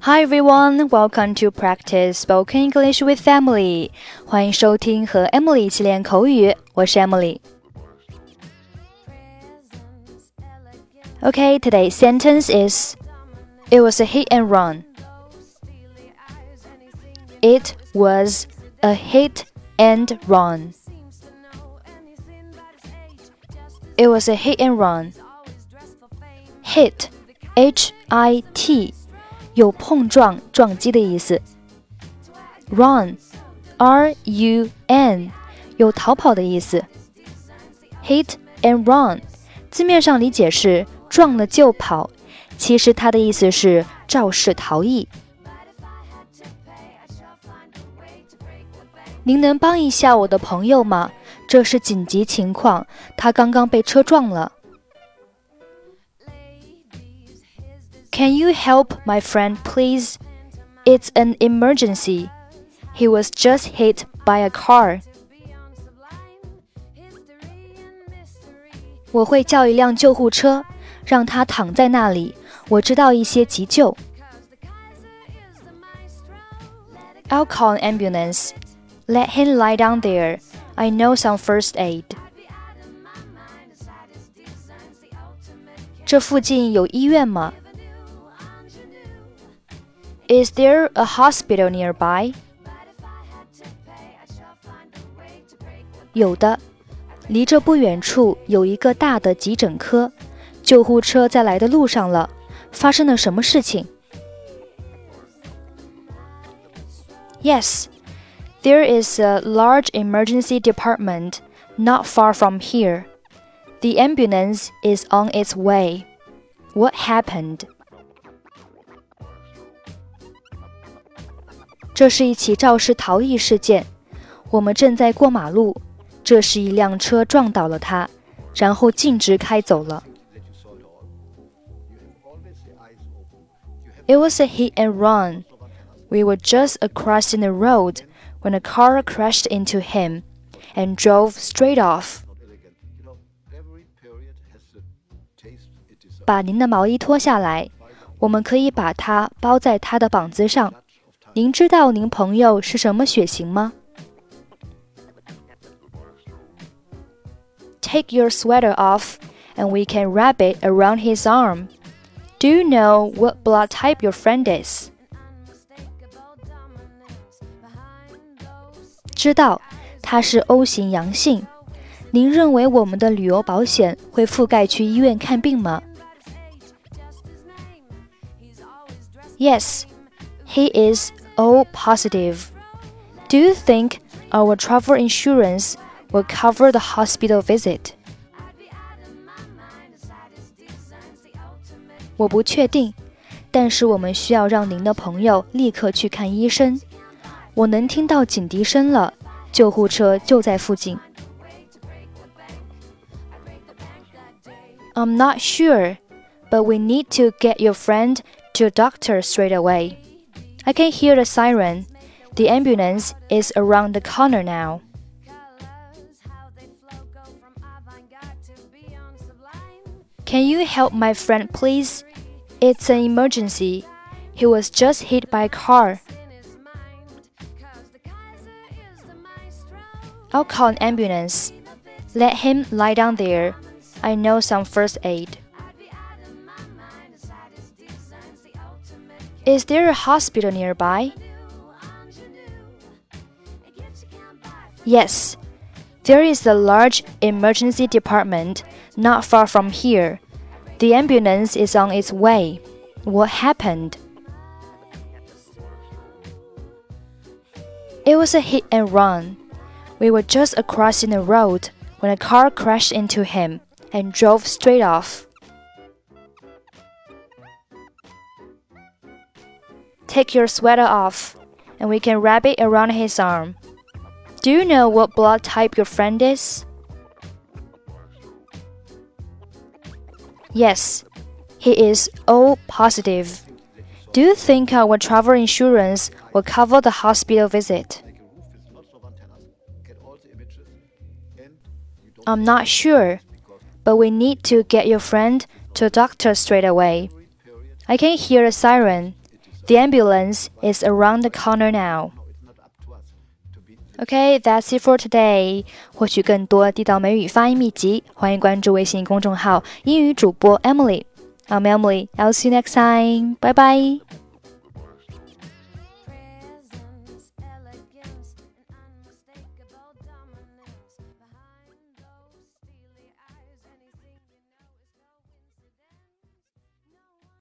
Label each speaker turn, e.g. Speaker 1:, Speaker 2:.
Speaker 1: Hi everyone, welcome to practice spoken English with Emily. 欢迎收听和 Emily 一起练口语，我是 Emily。Okay, today's sentence is It was a hit and run. It was a hit and run. It was a hit and run. Hit, H I T. 有碰撞、撞击的意思。Run，R U N，有逃跑的意思。Hit and run，字面上理解是撞了就跑，其实它的意思是肇事逃逸。您能帮一下我的朋友吗？这是紧急情况，他刚刚被车撞了。Can you help my friend, please? It's an emergency. He was just hit by a car. 我会叫一辆救护车，让他躺在那里。我知道一些急救。I'll call an ambulance. Let him lie down there. I know some first aid. 这附近有医院吗 ？is there a hospital nearby? 有的，离这不远处有一个大的急诊科，救护车在来的路上了。发生了什么事情？Yes, there is a large emergency department not far from here. The ambulance is on its way. What happened? 这是一起肇事逃逸事件。我们正在过马路，这时一辆车撞倒了他，然后径直开走了。It was a hit and run. We were just across the road when a car crashed into him and drove straight off. 把您的毛衣脱下来，我们可以把它包在他的膀子上。 您知道您朋友是什么血型吗？Take your sweater off, and we can wrap it around his arm. Do you know what blood type your friend is? 知道，他是 O 型阳性。您认为我们的旅游保险会覆盖去医院看病吗？Yes, he is O positive. Do you think our travel insurance will cover the hospital visit? 我不确定，但是我们需要让您的朋友立刻去看医生。我能听到警笛声了，救护车就在附近。I'm not sure, but we need to get your friend to a doctor straight away. I can hear the siren. The ambulance is around the corner now. Can you help my friend, please? It's an emergency. He was just hit by a car. I'll call an ambulance. Let him lie down there. I know some first aid. Is there a hospital nearby? Yes, there is a large emergency department not far from here. The ambulance is on its way. What happened? It was a hit and run. We were just across the road when a car crashed into him and drove straight off. Take your sweater off, and we can wrap it around his arm. Do you know what blood type your friend is? Yes, he is O positive. Do you think our travel insurance will cover the hospital visit? I'm not sure, but we need to get your friend to a doctor straight away. I can hear a siren The ambulance is around the corner now. Okay, that's it for today. 获取更多地道美语发音秘籍，欢迎关注微信公众号“英语主播 Emily”。I'm Emily. I'll see you next time. Bye bye.